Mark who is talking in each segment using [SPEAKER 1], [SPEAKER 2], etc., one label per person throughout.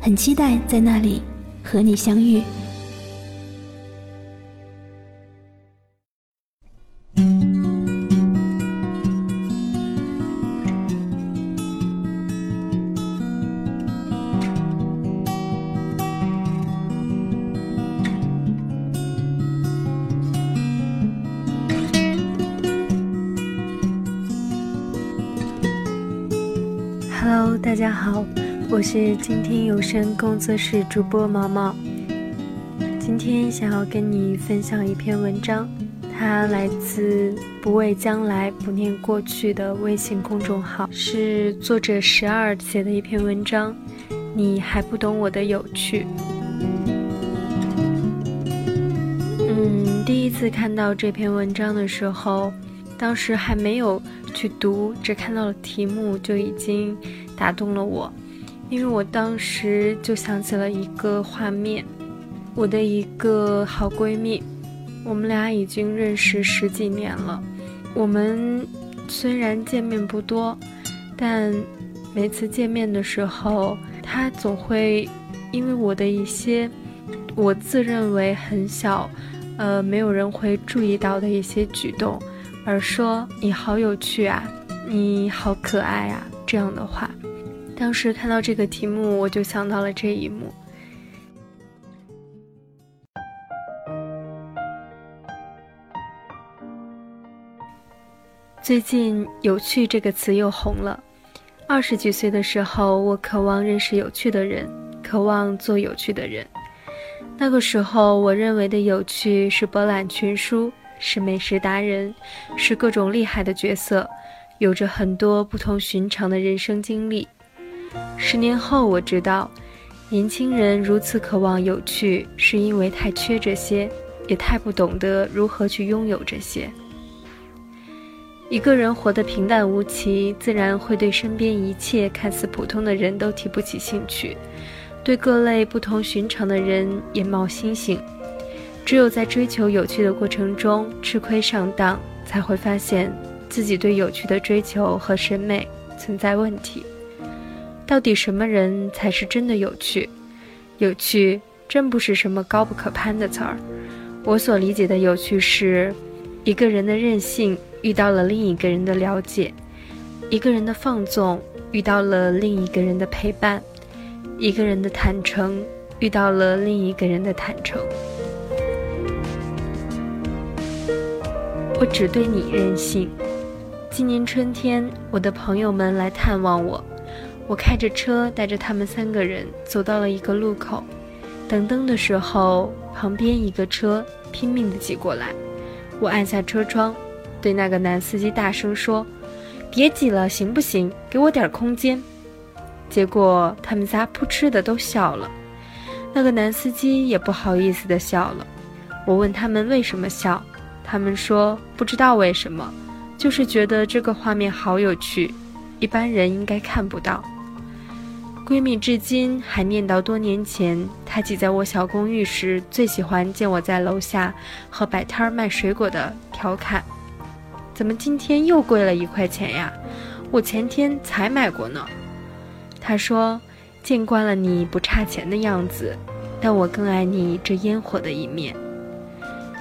[SPEAKER 1] 很期待在那里和你相遇。
[SPEAKER 2] Hello，大家好，我是静听有声工作室主播毛毛。今天想要跟你分享一篇文章，它来自“不畏将来，不念过去”的微信公众号，是作者十二写的一篇文章。你还不懂我的有趣。嗯，第一次看到这篇文章的时候，当时还没有。去读，只看到了题目就已经打动了我，因为我当时就想起了一个画面，我的一个好闺蜜，我们俩已经认识十几年了，我们虽然见面不多，但每次见面的时候，她总会因为我的一些我自认为很小，呃，没有人会注意到的一些举动。而说你好有趣啊，你好可爱啊，这样的话，当时看到这个题目，我就想到了这一幕。最近“有趣”这个词又红了。二十几岁的时候，我渴望认识有趣的人，渴望做有趣的人。那个时候，我认为的有趣是博览群书。是美食达人，是各种厉害的角色，有着很多不同寻常的人生经历。十年后，我知道，年轻人如此渴望有趣，是因为太缺这些，也太不懂得如何去拥有这些。一个人活得平淡无奇，自然会对身边一切看似普通的人都提不起兴趣，对各类不同寻常的人也冒星星。只有在追求有趣的过程中吃亏上当，才会发现自己对有趣的追求和审美存在问题。到底什么人才是真的有趣？有趣真不是什么高不可攀的词儿。我所理解的有趣是，一个人的任性遇到了另一个人的了解，一个人的放纵遇到了另一个人的陪伴，一个人的坦诚遇到了另一个人的坦诚。我只对你任性。今年春天，我的朋友们来探望我，我开着车带着他们三个人走到了一个路口，等灯的时候，旁边一个车拼命地挤过来，我按下车窗，对那个男司机大声说：“别挤了，行不行？给我点空间。”结果他们仨扑哧的都笑了，那个男司机也不好意思地笑了。我问他们为什么笑。他们说不知道为什么，就是觉得这个画面好有趣，一般人应该看不到。闺蜜至今还念叨多年前她挤在我小公寓时，最喜欢见我在楼下和摆摊儿卖水果的调侃：“怎么今天又贵了一块钱呀？我前天才买过呢。”她说：“见惯了你不差钱的样子，但我更爱你这烟火的一面。”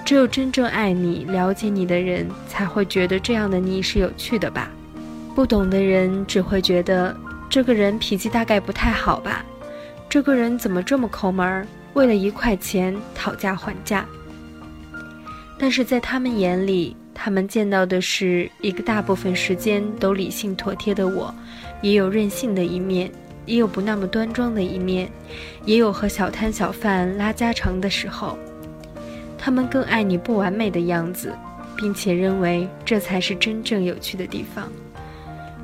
[SPEAKER 2] 只有真正爱你、了解你的人，才会觉得这样的你是有趣的吧？不懂的人只会觉得这个人脾气大概不太好吧？这个人怎么这么抠门？为了一块钱讨价还价。但是在他们眼里，他们见到的是一个大部分时间都理性妥帖的我，也有任性的一面，也有不那么端庄的一面，也有和小摊小贩拉家常的时候。他们更爱你不完美的样子，并且认为这才是真正有趣的地方。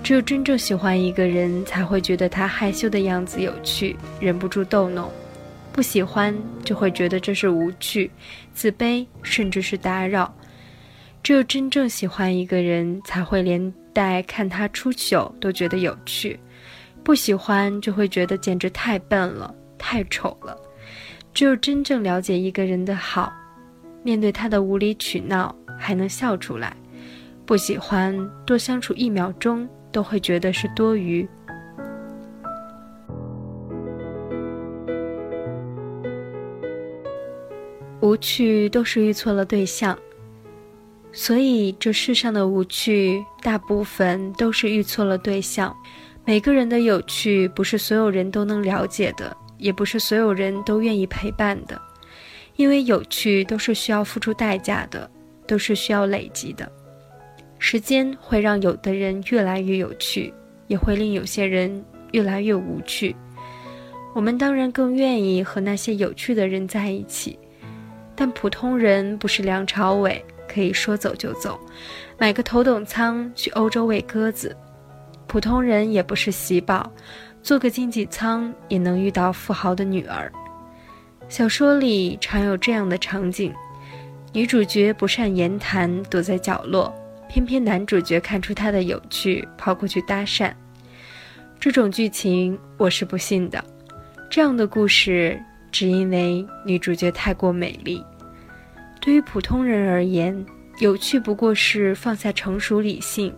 [SPEAKER 2] 只有真正喜欢一个人，才会觉得他害羞的样子有趣，忍不住逗弄。不喜欢就会觉得这是无趣、自卑，甚至是打扰。只有真正喜欢一个人，才会连带看他出糗都觉得有趣；不喜欢就会觉得简直太笨了、太丑了。只有真正了解一个人的好，面对他的无理取闹还能笑出来；不喜欢多相处一秒钟都会觉得是多余。无趣都是遇错了对象。所以，这世上的无趣，大部分都是遇错了对象。每个人的有趣，不是所有人都能了解的，也不是所有人都愿意陪伴的。因为有趣都是需要付出代价的，都是需要累积的。时间会让有的人越来越有趣，也会令有些人越来越无趣。我们当然更愿意和那些有趣的人在一起，但普通人不是梁朝伟。可以说走就走，买个头等舱去欧洲喂鸽子。普通人也不是喜宝，坐个经济舱也能遇到富豪的女儿。小说里常有这样的场景：女主角不善言谈，躲在角落，偏偏男主角看出她的有趣，跑过去搭讪。这种剧情我是不信的。这样的故事只因为女主角太过美丽。对于普通人而言，有趣不过是放下成熟理性，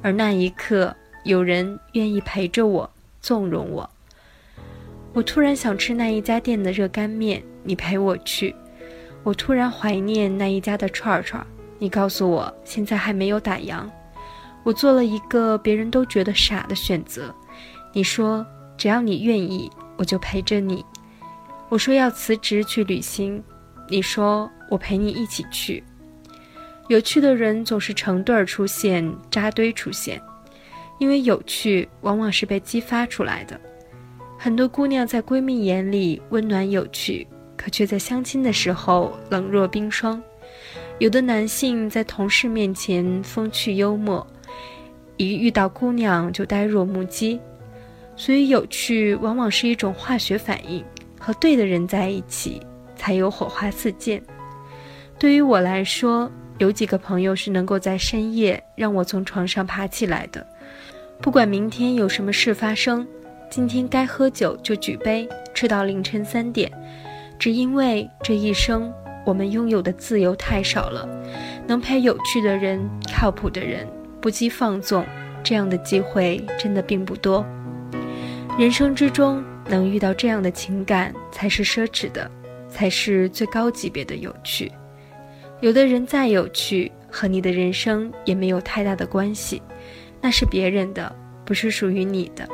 [SPEAKER 2] 而那一刻有人愿意陪着我，纵容我。我突然想吃那一家店的热干面，你陪我去。我突然怀念那一家的串串，你告诉我现在还没有打烊。我做了一个别人都觉得傻的选择，你说只要你愿意，我就陪着你。我说要辞职去旅行，你说。我陪你一起去。有趣的人总是成对儿出现，扎堆出现，因为有趣往往是被激发出来的。很多姑娘在闺蜜眼里温暖有趣，可却在相亲的时候冷若冰霜。有的男性在同事面前风趣幽默，一遇到姑娘就呆若木鸡。所以，有趣往往是一种化学反应，和对的人在一起，才有火花四溅。对于我来说，有几个朋友是能够在深夜让我从床上爬起来的。不管明天有什么事发生，今天该喝酒就举杯，吃到凌晨三点，只因为这一生我们拥有的自由太少了。能陪有趣的人、靠谱的人、不羁放纵，这样的机会真的并不多。人生之中能遇到这样的情感，才是奢侈的，才是最高级别的有趣。有的人再有趣，和你的人生也没有太大的关系，那是别人的，不是属于你的。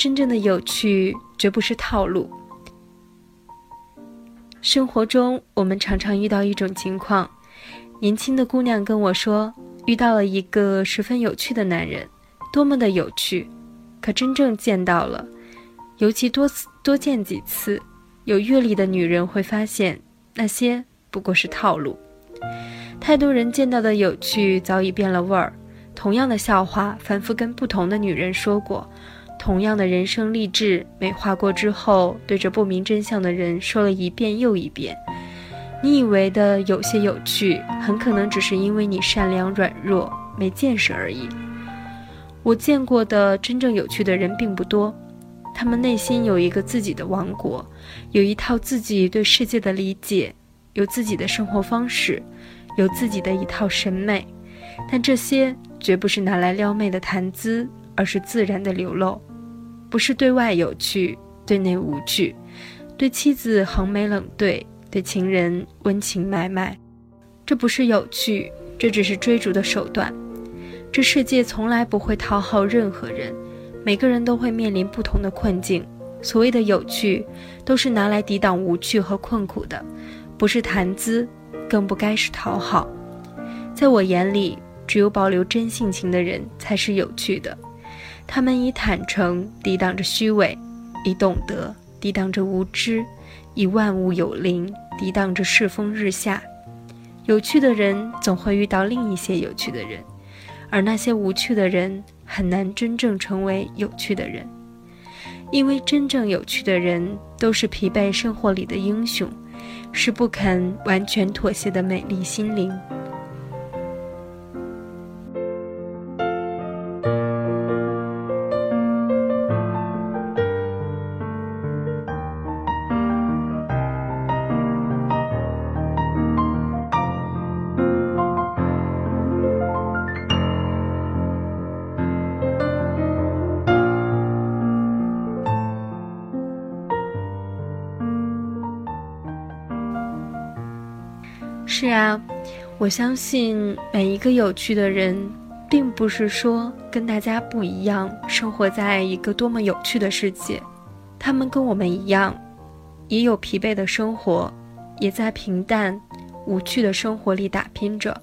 [SPEAKER 2] 真正的有趣绝不是套路。生活中，我们常常遇到一种情况：年轻的姑娘跟我说，遇到了一个十分有趣的男人，多么的有趣。可真正见到了，尤其多次多见几次，有阅历的女人会发现，那些不过是套路。太多人见到的有趣早已变了味儿，同样的笑话反复跟不同的女人说过。同样的人生励志美化过之后，对着不明真相的人说了一遍又一遍。你以为的有些有趣，很可能只是因为你善良软弱、没见识而已。我见过的真正有趣的人并不多，他们内心有一个自己的王国，有一套自己对世界的理解，有自己的生活方式，有自己的一套审美。但这些绝不是拿来撩妹的谈资，而是自然的流露。不是对外有趣，对内无趣；对妻子横眉冷对，对情人温情脉脉。这不是有趣，这只是追逐的手段。这世界从来不会讨好任何人，每个人都会面临不同的困境，所谓的有趣，都是拿来抵挡无趣和困苦的，不是谈资，更不该是讨好。在我眼里，只有保留真性情的人才是有趣的。他们以坦诚抵挡着虚伪，以懂得抵挡着无知，以万物有灵抵挡着世风日下。有趣的人总会遇到另一些有趣的人，而那些无趣的人很难真正成为有趣的人。因为真正有趣的人都是疲惫生活里的英雄，是不肯完全妥协的美丽心灵。我相信每一个有趣的人，并不是说跟大家不一样，生活在一个多么有趣的世界。他们跟我们一样，也有疲惫的生活，也在平淡无趣的生活里打拼着。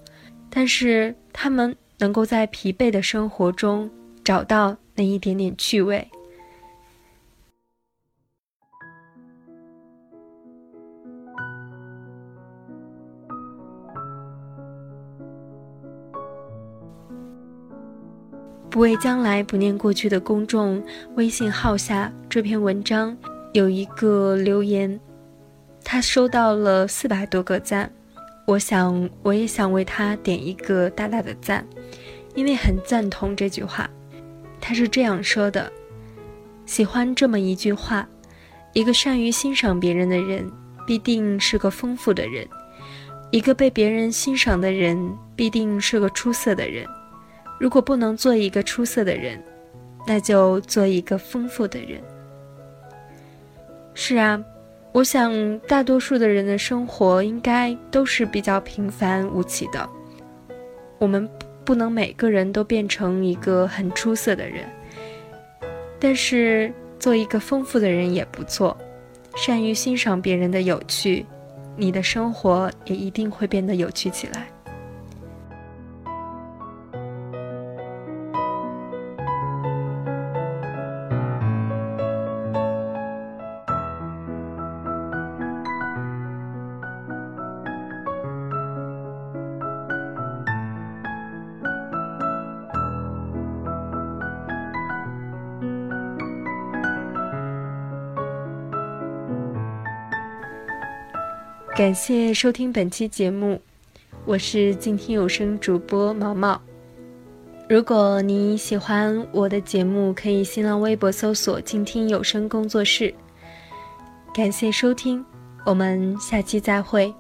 [SPEAKER 2] 但是他们能够在疲惫的生活中找到那一点点趣味。不为将来，不念过去的公众微信号下这篇文章有一个留言，他收到了四百多个赞。我想，我也想为他点一个大大的赞，因为很赞同这句话。他是这样说的：喜欢这么一句话，一个善于欣赏别人的人，必定是个丰富的人；一个被别人欣赏的人，必定是个出色的人。如果不能做一个出色的人，那就做一个丰富的人。是啊，我想大多数的人的生活应该都是比较平凡无奇的。我们不能每个人都变成一个很出色的人，但是做一个丰富的人也不错。善于欣赏别人的有趣，你的生活也一定会变得有趣起来。感谢收听本期节目，我是静听有声主播毛毛。如果你喜欢我的节目，可以新浪微博搜索“静听有声工作室”。感谢收听，我们下期再会。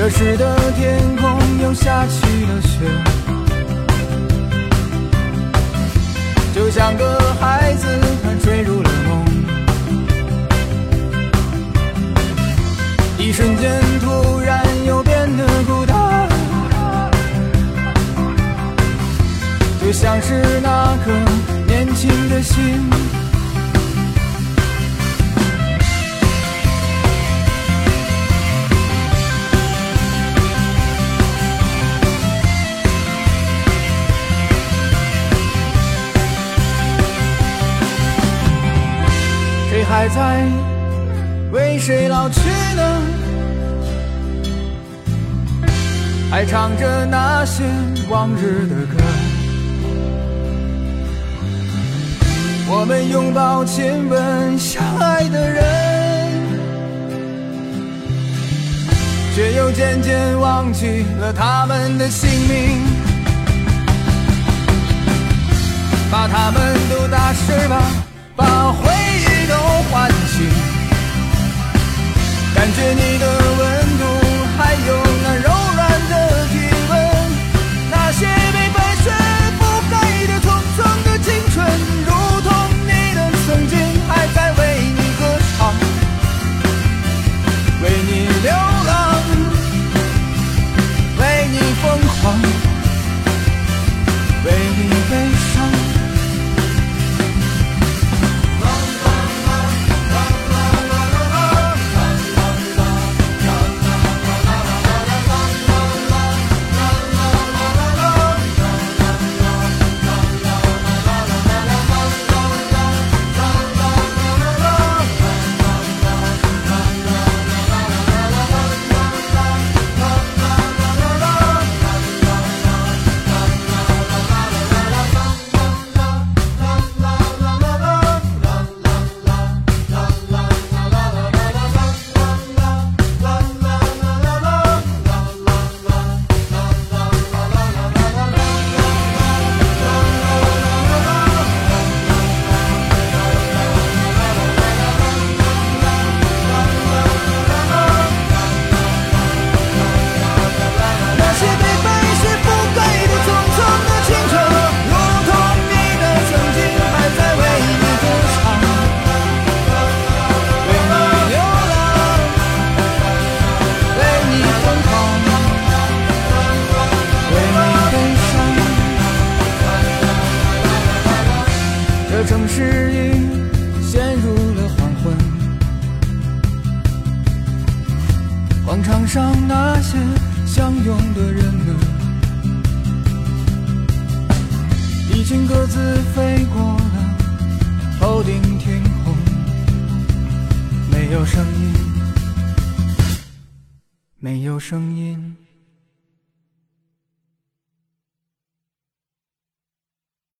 [SPEAKER 3] 这时的天空又下起了雪就像个孩子他坠入了梦一瞬间突然又变得孤单就像是那颗年轻的心还在为谁老去呢？还唱着那些往日的歌。我们拥抱、亲吻相爱的人，却又渐渐忘记了他们的姓名。把他们都打湿吧，把回感觉你的温城市已陷入了黄昏，广场上那些相拥的人们，已经各自飞过了头顶天空，没有声音，没有声音。